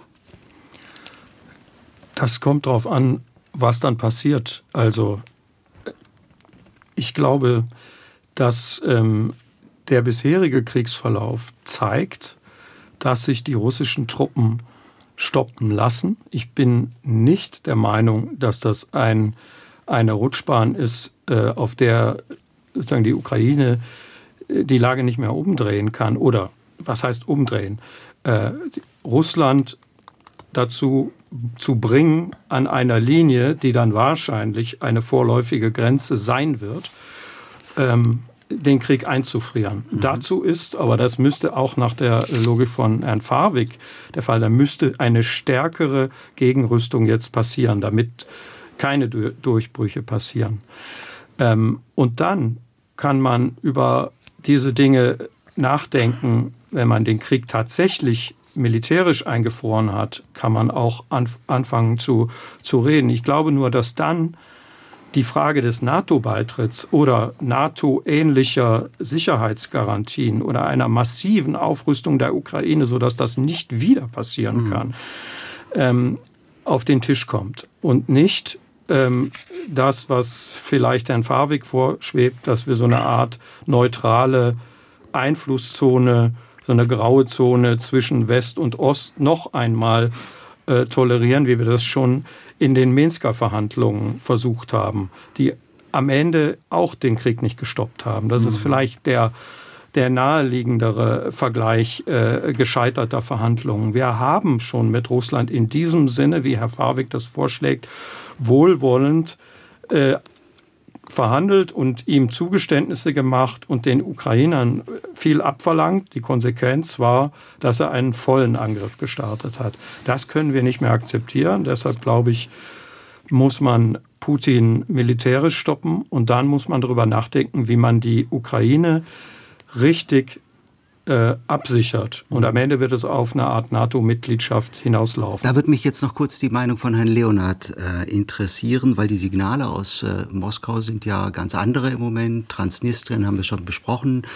Das kommt darauf an, was dann passiert. Also ich glaube, dass ähm, der bisherige Kriegsverlauf zeigt, dass sich die russischen Truppen stoppen lassen. Ich bin nicht der Meinung, dass das ein, eine Rutschbahn ist, äh, auf der sozusagen die Ukraine die Lage nicht mehr umdrehen kann. Oder was heißt umdrehen? Äh, Russland dazu zu bringen, an einer Linie, die dann wahrscheinlich eine vorläufige Grenze sein wird, ähm, den Krieg einzufrieren. Dazu ist, aber das müsste auch nach der Logik von Herrn Farwig der Fall sein, müsste eine stärkere Gegenrüstung jetzt passieren, damit keine Du- Durchbrüche passieren. Ähm, und dann kann man über diese Dinge nachdenken, wenn man den Krieg tatsächlich militärisch eingefroren hat, kann man auch anf anfangen zu, zu reden. Ich glaube nur, dass dann die Frage des NATO-Beitritts oder NATO-ähnlicher Sicherheitsgarantien oder einer massiven Aufrüstung der Ukraine, sodass das nicht wieder passieren kann, ähm, auf den Tisch kommt und nicht ähm, das, was vielleicht Herrn Farwig vorschwebt, dass wir so eine Art neutrale Einflusszone, so eine graue Zone zwischen West und Ost noch einmal äh, tolerieren, wie wir das schon in den Minsker Verhandlungen versucht haben, die am Ende auch den Krieg nicht gestoppt haben. Das ist vielleicht der der naheliegendere Vergleich äh, gescheiterter Verhandlungen. Wir haben schon mit Russland in diesem Sinne, wie Herr Farwig das vorschlägt, wohlwollend äh, verhandelt und ihm Zugeständnisse gemacht und den Ukrainern viel abverlangt. Die Konsequenz war, dass er einen vollen Angriff gestartet hat. Das können wir nicht mehr akzeptieren. Deshalb glaube ich, muss man Putin militärisch stoppen und dann muss man darüber nachdenken, wie man die Ukraine richtig äh, absichert. Und am Ende wird es auf eine Art NATO-Mitgliedschaft hinauslaufen. Da würde mich jetzt noch kurz die Meinung von Herrn Leonard äh, interessieren, weil die Signale aus äh, Moskau sind ja ganz andere im Moment. Transnistrien haben wir schon besprochen.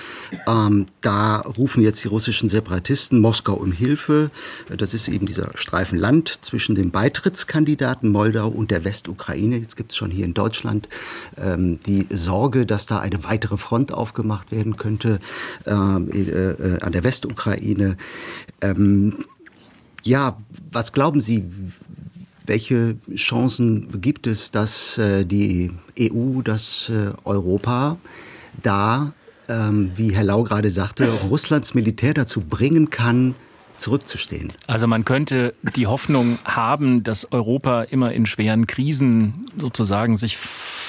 Ähm, da rufen jetzt die russischen Separatisten Moskau um Hilfe. Das ist eben dieser Streifen Land zwischen dem Beitrittskandidaten Moldau und der Westukraine. Jetzt gibt es schon hier in Deutschland ähm, die Sorge, dass da eine weitere Front aufgemacht werden könnte. Ähm, äh, an der Westukraine. Ähm, ja, was glauben Sie, welche Chancen gibt es, dass äh, die EU, dass äh, Europa da ähm, wie Herr Lau gerade sagte, Russlands Militär dazu bringen kann, zurückzustehen? Also man könnte die Hoffnung haben, dass Europa immer in schweren Krisen sozusagen sich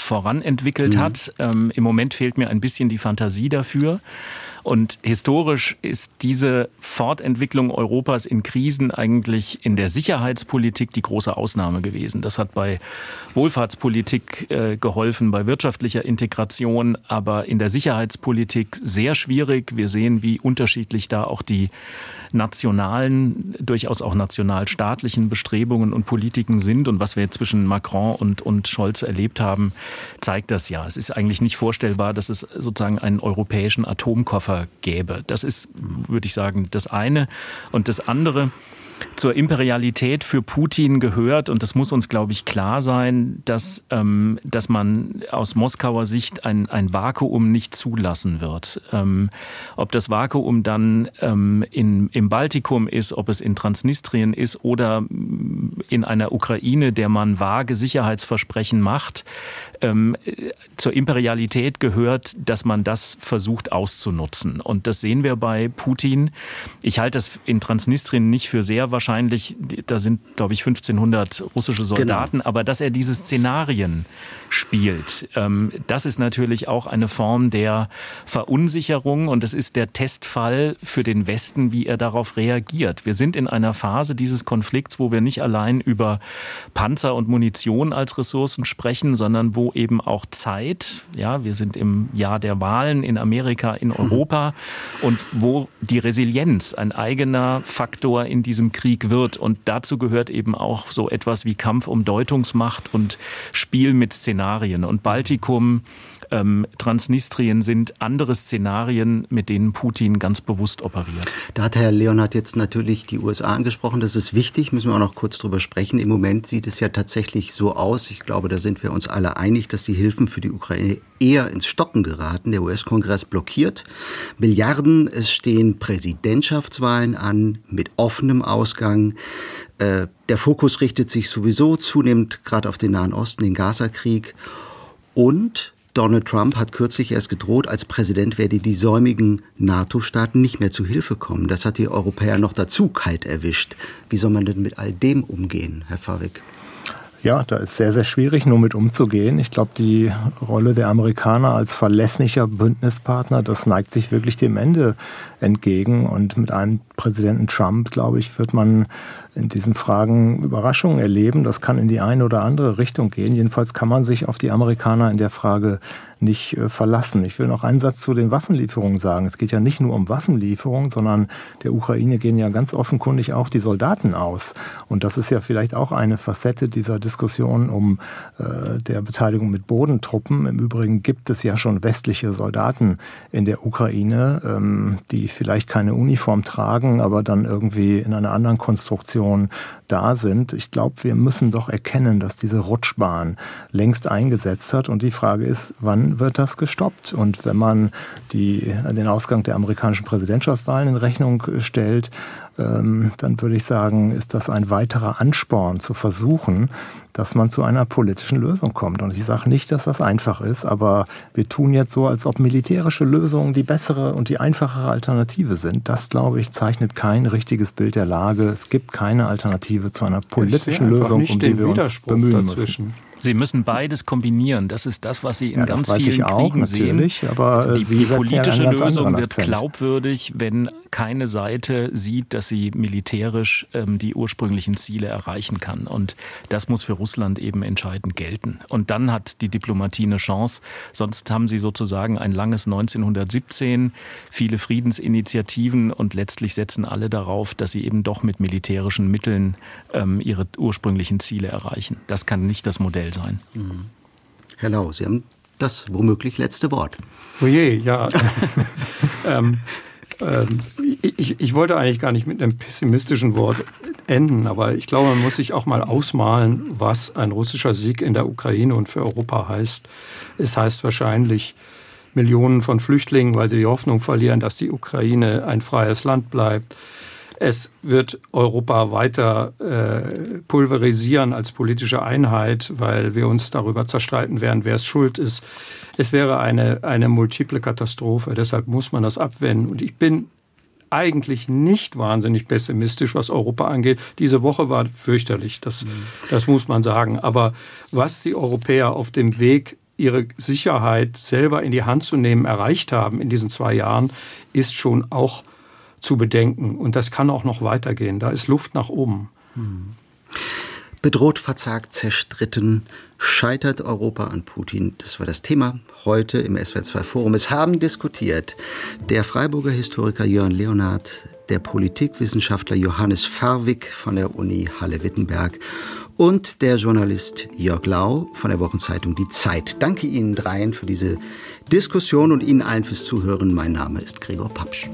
voranentwickelt mhm. hat. Ähm, Im Moment fehlt mir ein bisschen die Fantasie dafür. Und historisch ist diese Fortentwicklung Europas in Krisen eigentlich in der Sicherheitspolitik die große Ausnahme gewesen. Das hat bei Wohlfahrtspolitik äh, geholfen, bei wirtschaftlicher Integration, aber in der Sicherheitspolitik sehr schwierig. Wir sehen, wie unterschiedlich da auch die nationalen, durchaus auch nationalstaatlichen Bestrebungen und Politiken sind. Und was wir jetzt zwischen Macron und, und Scholz erlebt haben, zeigt das ja. Es ist eigentlich nicht vorstellbar, dass es sozusagen einen europäischen Atomkoffer gäbe. Das ist, würde ich sagen, das eine. Und das andere, zur Imperialität für Putin gehört, und das muss uns, glaube ich, klar sein, dass, ähm, dass man aus Moskauer Sicht ein, ein Vakuum nicht zulassen wird. Ähm, ob das Vakuum dann ähm, in, im Baltikum ist, ob es in Transnistrien ist oder in einer Ukraine, der man vage Sicherheitsversprechen macht, ähm, zur Imperialität gehört, dass man das versucht auszunutzen. Und das sehen wir bei Putin. Ich halte das in Transnistrien nicht für sehr wahrscheinlich. Da sind, glaube ich, 1500 russische Soldaten. Genau. Aber dass er diese Szenarien spielt. Ähm, das ist natürlich auch eine Form der Verunsicherung und es ist der Testfall für den Westen, wie er darauf reagiert. Wir sind in einer Phase dieses Konflikts, wo wir nicht allein über Panzer und Munition als Ressourcen sprechen, sondern wo eben auch Zeit, ja, wir sind im Jahr der Wahlen in Amerika, in Europa und wo die Resilienz ein eigener Faktor in diesem Krieg wird und dazu gehört eben auch so etwas wie Kampf um Deutungsmacht und Spiel mit Szenarien Szenarien. Und Baltikum, ähm, Transnistrien sind andere Szenarien, mit denen Putin ganz bewusst operiert. Da hat Herr Leonhardt jetzt natürlich die USA angesprochen. Das ist wichtig, müssen wir auch noch kurz drüber sprechen. Im Moment sieht es ja tatsächlich so aus, ich glaube, da sind wir uns alle einig, dass die Hilfen für die Ukraine eher ins Stocken geraten. Der US-Kongress blockiert Milliarden. Es stehen Präsidentschaftswahlen an mit offenem Ausgang. Äh, der Fokus richtet sich sowieso zunehmend gerade auf den Nahen Osten, den Gaza-Krieg. Und Donald Trump hat kürzlich erst gedroht, als Präsident werde die säumigen NATO-Staaten nicht mehr zu Hilfe kommen. Das hat die Europäer noch dazu kalt erwischt. Wie soll man denn mit all dem umgehen, Herr Favik? Ja, da ist sehr, sehr schwierig, nur mit umzugehen. Ich glaube, die Rolle der Amerikaner als verlässlicher Bündnispartner, das neigt sich wirklich dem Ende entgegen. Und mit einem Präsidenten Trump, glaube ich, wird man in diesen Fragen Überraschungen erleben. Das kann in die eine oder andere Richtung gehen. Jedenfalls kann man sich auf die Amerikaner in der Frage nicht äh, verlassen. Ich will noch einen Satz zu den Waffenlieferungen sagen. Es geht ja nicht nur um Waffenlieferungen, sondern der Ukraine gehen ja ganz offenkundig auch die Soldaten aus. Und das ist ja vielleicht auch eine Facette dieser Diskussion um äh, der Beteiligung mit Bodentruppen. Im Übrigen gibt es ja schon westliche Soldaten in der Ukraine, ähm, die vielleicht keine Uniform tragen, aber dann irgendwie in einer anderen Konstruktion da sind. Ich glaube, wir müssen doch erkennen, dass diese Rutschbahn längst eingesetzt hat. Und die Frage ist, wann wird das gestoppt? Und wenn man die, den Ausgang der amerikanischen Präsidentschaftswahlen in Rechnung stellt, ähm, dann würde ich sagen, ist das ein weiterer Ansporn zu versuchen, dass man zu einer politischen Lösung kommt. Und ich sage nicht, dass das einfach ist, aber wir tun jetzt so, als ob militärische Lösungen die bessere und die einfachere Alternative sind. Das, glaube ich, zeichnet kein richtiges Bild der Lage. Es gibt keine Alternative zu einer politischen Lösung, um die wir uns bemühen dazwischen. müssen. Sie müssen beides kombinieren. Das ist das, was Sie in ja, ganz vielen auch, Kriegen sehen. Aber äh, die, die politische Lösung wird glaubwürdig, wenn keine Seite sieht, dass sie militärisch ähm, die ursprünglichen Ziele erreichen kann. Und das muss für Russland eben entscheidend gelten. Und dann hat die Diplomatie eine Chance. Sonst haben sie sozusagen ein langes 1917, viele Friedensinitiativen und letztlich setzen alle darauf, dass sie eben doch mit militärischen Mitteln ähm, ihre ursprünglichen Ziele erreichen. Das kann nicht das Modell sein. Mhm. Herr Lau, Sie haben das womöglich letzte Wort. Oje, oh ja. ähm, ähm, ich, ich, wollte eigentlich gar nicht mit einem pessimistischen Wort enden, aber ich glaube, man muss sich auch mal ausmalen, was ein russischer Sieg in der Ukraine und für Europa heißt. Es heißt wahrscheinlich Millionen von Flüchtlingen, weil sie die Hoffnung verlieren, dass die Ukraine ein freies Land bleibt. Es wird Europa weiter äh, pulverisieren als politische Einheit, weil wir uns darüber zerstreiten werden, wer es schuld ist. Es wäre eine, eine multiple Katastrophe. Deshalb muss man das abwenden. Und ich bin eigentlich nicht wahnsinnig pessimistisch, was Europa angeht. Diese Woche war fürchterlich, das, das muss man sagen. Aber was die Europäer auf dem Weg ihre Sicherheit selber in die Hand zu nehmen, erreicht haben in diesen zwei Jahren, ist schon auch zu bedenken. Und das kann auch noch weitergehen. Da ist Luft nach oben. Bedroht, verzagt, zerstritten, scheitert Europa an Putin. Das war das Thema heute im SWR2 Forum. Es haben diskutiert der Freiburger Historiker Jörn Leonard, der Politikwissenschaftler Johannes Farwig von der Uni Halle-Wittenberg und der Journalist Jörg Lau von der Wochenzeitung Die Zeit. Danke Ihnen dreien für diese Diskussion und Ihnen allen fürs Zuhören. Mein Name ist Gregor Papsch.